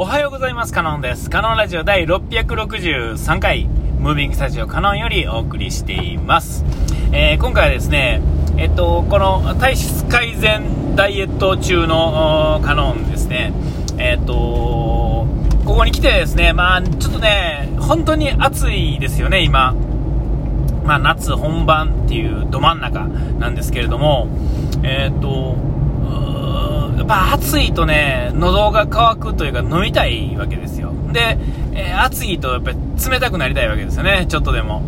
おはようございます。カノンです。カノンラジオ第663回、ムービングスタジオカノンよりお送りしています。えー、今回はですね、えっと、この体質改善ダイエット中のカノンですね、えっと、ここに来てですね、まあ、ちょっとね、本当に暑いですよね、今。まあ、夏本番っていうど真ん中なんですけれども、えっと、やっぱ暑いとね、喉が渇くというか飲みたいわけですよ。で、えー、暑いとやっぱり冷たくなりたいわけですよね、ちょっとでも。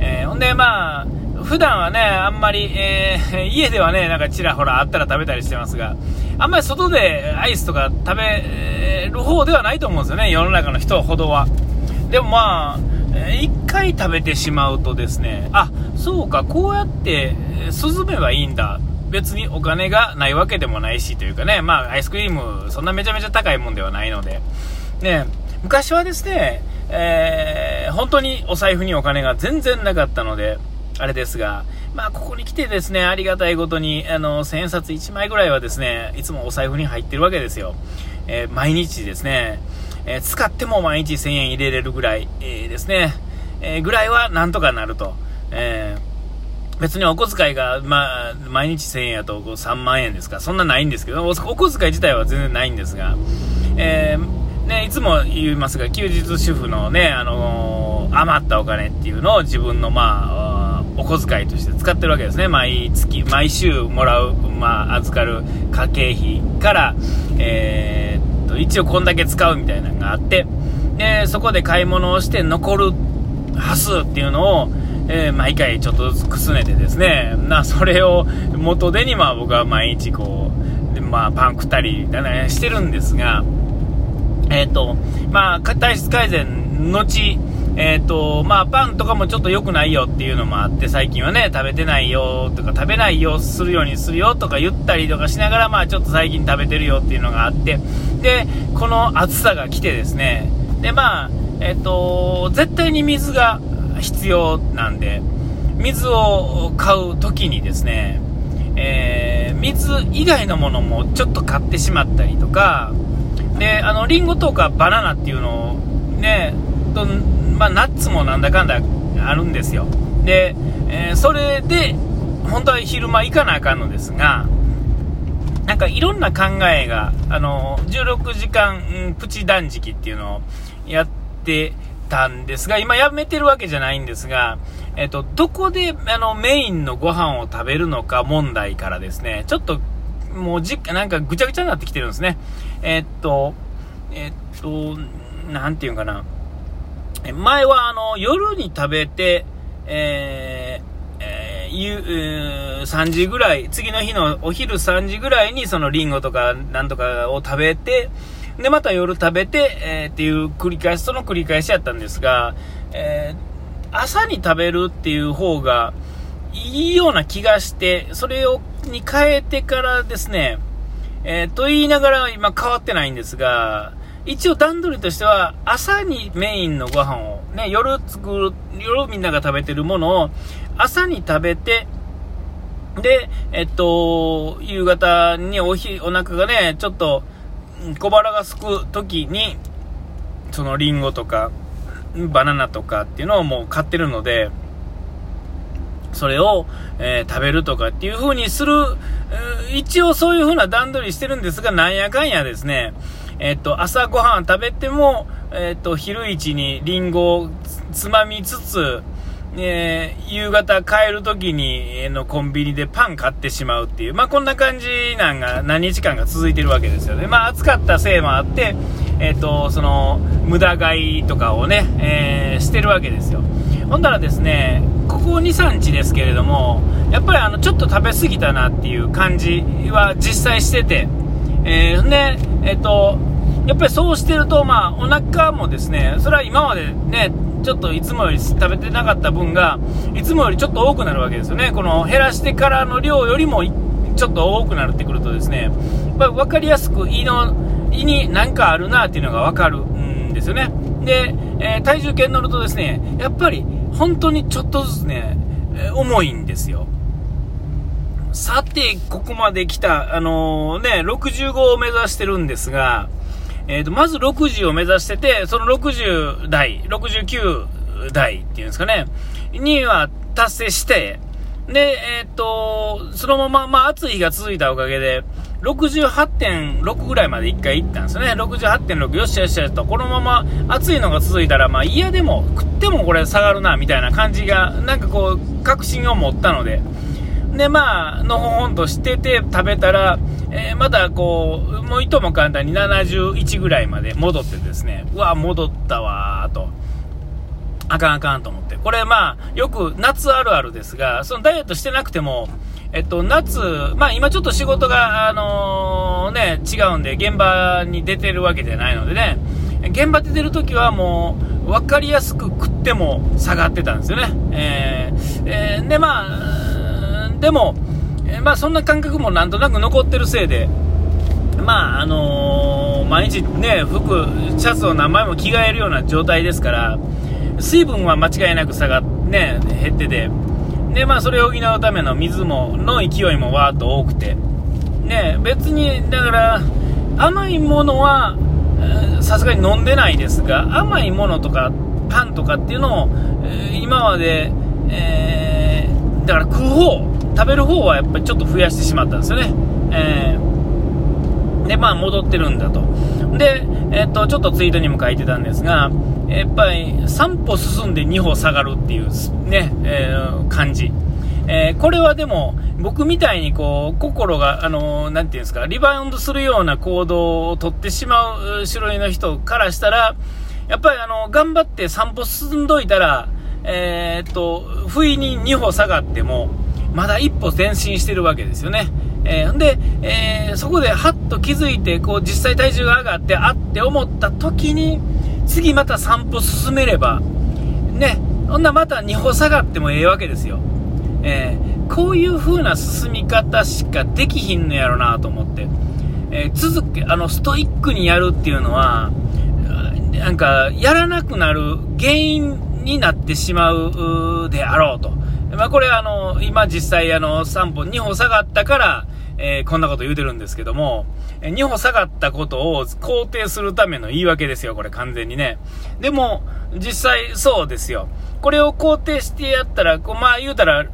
えー、ほんでまあ、普段はね、あんまり、えー、家ではね、なんかちらほらあったら食べたりしてますが、あんまり外でアイスとか食べる方ではないと思うんですよね、世の中の人ほどは。でもまあ、一回食べてしまうとですね、あ、そうか、こうやって涼めばいいんだ別にお金がないわけでもないしというかね、まあ、アイスクリーム、そんなめちゃめちゃ高いもんではないので、ね、昔はですね、えー、本当にお財布にお金が全然なかったので、あれですが、まあ、ここに来てですね、ありがたいことに、あの、千円札1枚ぐらいはですね、いつもお財布に入ってるわけですよ。えー、毎日ですね、えー、使っても毎日1000円入れれるぐらい、えー、ですね、えぐらいはなんとかなると。えー別にお小遣いが、まあ、毎日1000円やと3万円ですか、そんなないんですけど、お小遣い自体は全然ないんですが、えー、ね、いつも言いますが、休日主婦のね、あのー、余ったお金っていうのを自分の、まあ、お小遣いとして使ってるわけですね。毎月、毎週もらう、まあ、預かる家計費から、えー、っと、一応こんだけ使うみたいなのがあって、で、そこで買い物をして残る端数っていうのを、えー、毎回ちょっとずつくすねてですね、な、それを元手にまあ僕は毎日こう、でまあパン食ったりだ、ね、してるんですが、えっ、ー、と、まあ体質改善後、えっ、ー、と、まあパンとかもちょっと良くないよっていうのもあって、最近はね、食べてないよとか食べないよするようにするよとか言ったりとかしながら、まあちょっと最近食べてるよっていうのがあって、で、この暑さが来てですね、で、まあ、えっ、と、絶対に水が必要なんで、水を買う時にですね、えー、水以外のものもちょっと買ってしまったりとか、で、あの、リンゴとかバナナっていうのをね、とまあ、ナッツもなんだかんだあるんですよ。で、えー、それで、本当は昼間行かなあかんのですが、なんかいろんな考えが、あの、16時間プチ断食っていうのをやってたんですが、今やめてるわけじゃないんですが、えっと、どこであのメインのご飯を食べるのか問題からですね、ちょっともうじ、なんかぐちゃぐちゃになってきてるんですね。えっと、えっと、なんていうかな。前はあの、夜に食べて、えー、えー、3時ぐらい、次の日のお昼3時ぐらいにそのリンゴとかなんとかを食べて、で、また夜食べて、えー、っていう繰り返し、その繰り返しやったんですが、えー、朝に食べるっていう方がいいような気がして、それを、に変えてからですね、えー、と言いながら今変わってないんですが、一応段取りとしては、朝にメインのご飯を、ね、夜作る、夜みんなが食べてるものを、朝に食べて、で、えっと、夕方におひ、お腹がね、ちょっと、小腹がすく時に、そのリンゴとか、バナナとかっていうのをもう買ってるので、それを、えー、食べるとかっていう風にする、一応そういう風な段取りしてるんですが、なんやかんやですね、えっ、と、朝ごはん食べても、えっ、と、昼市にリンゴをつまみつつ、えー、夕方帰る時に、のコンビニでパン買ってしまうっていう、まあ、こんな感じなんが何日間か続いてるわけですよね。まあ、暑かったせいもあって、え、ー、と、その、無駄買いとかをね、えしてるわけですよ。ほんだらですね、ここ2、3日ですけれども、やっぱりあの、ちょっと食べ過ぎたなっていう感じは実際してて、えー、で、えっ、と、やっぱりそうしてると、まあ、お腹もですね、それは今までね、ちょっといつもより食べてなかった分が、いつもよりちょっと多くなるわけですよね。この減らしてからの量よりもちょっと多くなってくるとですね、まあ、分かりやすく胃の、胃に何かあるなっていうのが分かるんですよね。で、えー、体重計に乗るとですね、やっぱり本当にちょっとずつねえ、重いんですよ。さて、ここまで来た、あのー、ね、65を目指してるんですが、えっ、と、まず60を目指してて、その60代、69代っていうんですかね、には達成して、で、えっ、と、そのまま、まあ、暑い日が続いたおかげで、68.6ぐらいまで1回行ったんですよね。68.6、よっしよしと、このまま暑いのが続いたら、まあ嫌でも食ってもこれ下がるな、みたいな感じが、なんかこう、確信を持ったので、で、まあ、のほほんとしてて食べたら、えー、またこう、もういとも簡単に71ぐらいまで戻ってですね、うわ、戻ったわーと。あかんあかんと思って。これまあ、よく夏あるあるですが、そのダイエットしてなくても、えっと、夏、まあ今ちょっと仕事が、あのー、ね、違うんで、現場に出てるわけじゃないのでね、現場で出てる時はもう、分かりやすく食っても下がってたんですよね。えー、えー、で、まあ、でも、えまあそんな感覚もなんとなく残ってるせいで、まああのー、毎日ね、服、シャツを何枚も着替えるような状態ですから、水分は間違いなく下がね、減ってて、で、まあ、それを補うための水も、の勢いもわーっと多くて、ね、別に、だから、甘いものは、さすがに飲んでないですが、甘いものとか、パンとかっていうのを、今まで、えー、だから食う方、食べる方はやっぱりちょっと増やしてしまったんですよね。えー、で、まあ、戻ってるんだと。で、えっと、ちょっとツイートにも書いてたんですが、やっぱり3歩進んで2歩下がるっていうね、えー、感じ。えー、これはでも、僕みたいにこう、心が、あのー、ていうんですか、リバウンドするような行動をとってしまう種類の人からしたら、やっぱりあの、頑張って3歩進んどいたら、えー、っと、不意に2歩下がっても、まだ1歩前進してるわけですよね。えー、で、えー、そこでハッと気づいて、こう、実際体重が上がって、あって思った時に、次また3歩進めれば、ね、ほんなまた2歩下がってもええわけですよ。えー、こういう風な進み方しかできひんのやろなと思って、えー、続け、あの、ストイックにやるっていうのは、なんか、やらなくなる原因になってしまうであろうと。まあ、これあの、今実際あの、3歩、2歩下がったから、えー、こんなこと言うてるんですけども、え2歩下がったことを肯定するための言い訳ですよ、これ完全にね。でも、実際そうですよ。これを肯定してやったら、こうまあ言うたら、あ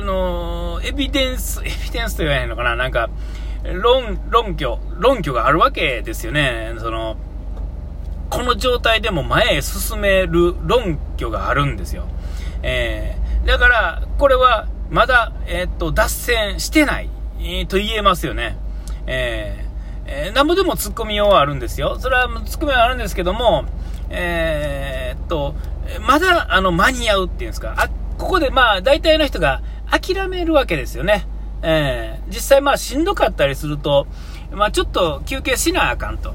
のー、エビデンス、エビデンスと言わへんのかななんか、論、論拠、論拠があるわけですよね。その、この状態でも前へ進める論拠があるんですよ。えー、だから、これは、まだ、えー、っと、脱線してない。えー、と言えますよね。えー、え、なんぼでも突っ込みようはあるんですよ。それは突っ込みはあるんですけども、えー、っと、まだ、あの、間に合うっていうんですか。あ、ここでまあ、大体の人が諦めるわけですよね。えー、実際まあ、しんどかったりすると、まあ、ちょっと休憩しなあかんと。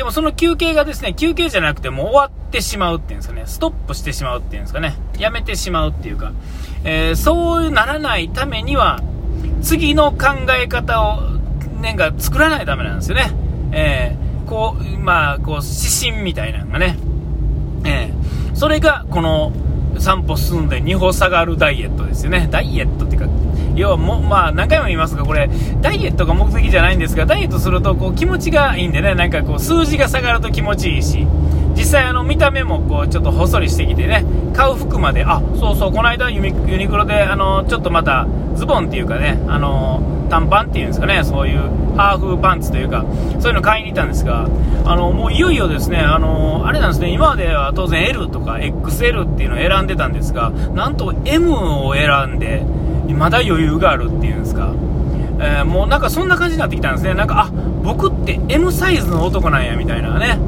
でもその休憩がですね、休憩じゃなくても終わってしまうっていうんですかね、ストップしてしまうっていうんですかね、やめてしまうっていうか、えー、そうならないためには、次の考え方を、なんか作らないためなんですよね。えー、こう、まあ、こう、指針みたいなのがね。えー、それが、この、3歩進んで2歩下がるダイエットですよね。ダイエットっていうか、要はも、まあ、何回も言いますが、これ、ダイエットが目的じゃないんですが、ダイエットすると、こう、気持ちがいいんでね、なんかこう、数字が下がると気持ちいいし、実際あの見た目もこうちょっと細りしてきてね買う服まであそうそうこの間ユニクロであのちょっとまたズボンっていうかねあの短パンっていうんですかねそういうハーフパンツというかそういうの買いに行ったんですがあのもういよいよですねあのあれなんですね今までは当然 L とか XL っていうのを選んでたんですがなんと M を選んでまだ余裕があるっていうんですかえー、もうなんかそんな感じになってきたんですね。なんか、あ、僕って M サイズの男なんや、みたいなね。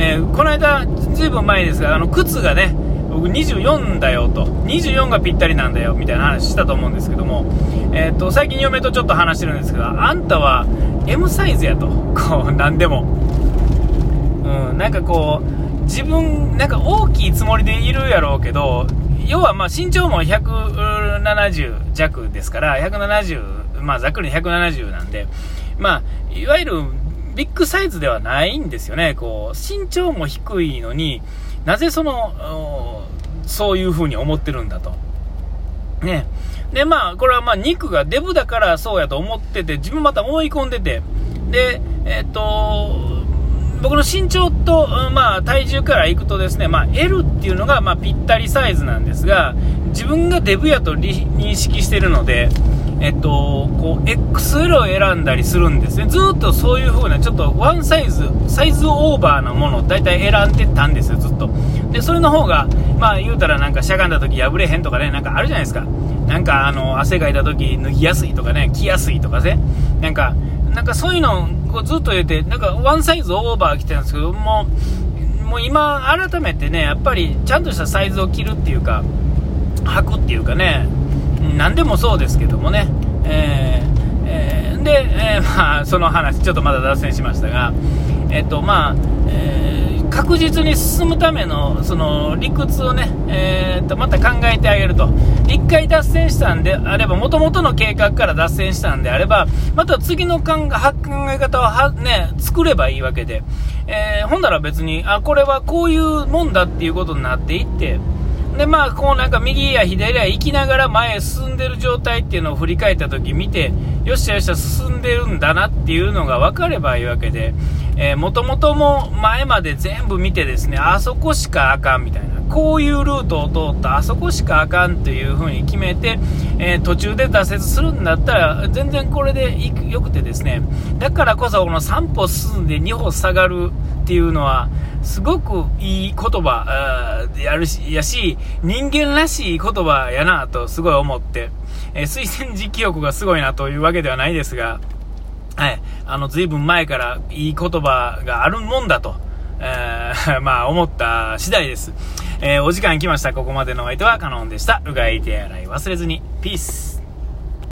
えー、この間、ずいぶん前ですが、あの、靴がね、僕24だよと、24がぴったりなんだよ、みたいな話したと思うんですけども、えっ、ー、と、最近嫁とちょっと話してるんですけど、あんたは M サイズやと、こう、なんでも。うん、なんかこう、自分、なんか大きいつもりでいるやろうけど、要はまあ身長も170弱ですから、170、まあざっくり170なんで、まあ、いわゆるビッグサイズではないんですよね。こう、身長も低いのに、なぜその、そういう風に思ってるんだと。ね。で、まあ、これはまあ、肉がデブだからそうやと思ってて、自分また思い込んでて、で、えっ、と、僕の身長と、まあ、体重からいくとですね、まあ、L っていうのが、まあ、ぴったりサイズなんですが、自分がデブやと認識してるので、えっと、こう、XL を選んだりするんですね。ずっとそういう風な、ちょっとワンサイズ、サイズオーバーなものを大体選んでたんですよ、ずっと。で、それの方が、まあ言うたらなんかしゃがんだ時破れへんとかね、なんかあるじゃないですか。なんかあの、汗かいた時脱ぎやすいとかね、着やすいとかね。なんか、なんかそういうのをずっと言って、なんかワンサイズオーバー着てるんですけど、も、もう今改めてね、やっぱりちゃんとしたサイズを着るっていうか、履くっていうかね、何でもそうですけどもね、えーえー、で、えー、まあ、その話、ちょっとまだ脱線しましたが、えっと、まあ、えー、確実に進むための、その、理屈をね、えー、と、また考えてあげると。一回脱線したんであれば、もともとの計画から脱線したんであれば、また次の考え方をは、ね、作ればいいわけで、えー、ほんなら別に、あ、これはこういうもんだっていうことになっていって、で、まあ、こうなんか右や左や行きながら前へ進んでる状態っていうのを振り返った時見て、よっしゃよっしゃ進んでるんだなっていうのが分かればいいわけで、えー、もともとも前まで全部見てですね、あそこしかあかんみたいな。こういうルートを通ったあそこしかあかんという風に決めて、えー、途中で挫折するんだったら全然これでよくてですねだからこそこの3歩進んで2歩下がるっていうのはすごくいい言葉やるし、やし、人間らしい言葉やなとすごい思って、えー、推薦時記憶がすごいなというわけではないですが、はい、あの、随分前からいい言葉があるもんだと、えー、まあ、思った次第です。えー、お時間来ました。ここまでのお相手はカノンでした。うがい手洗い忘れずに。ピース。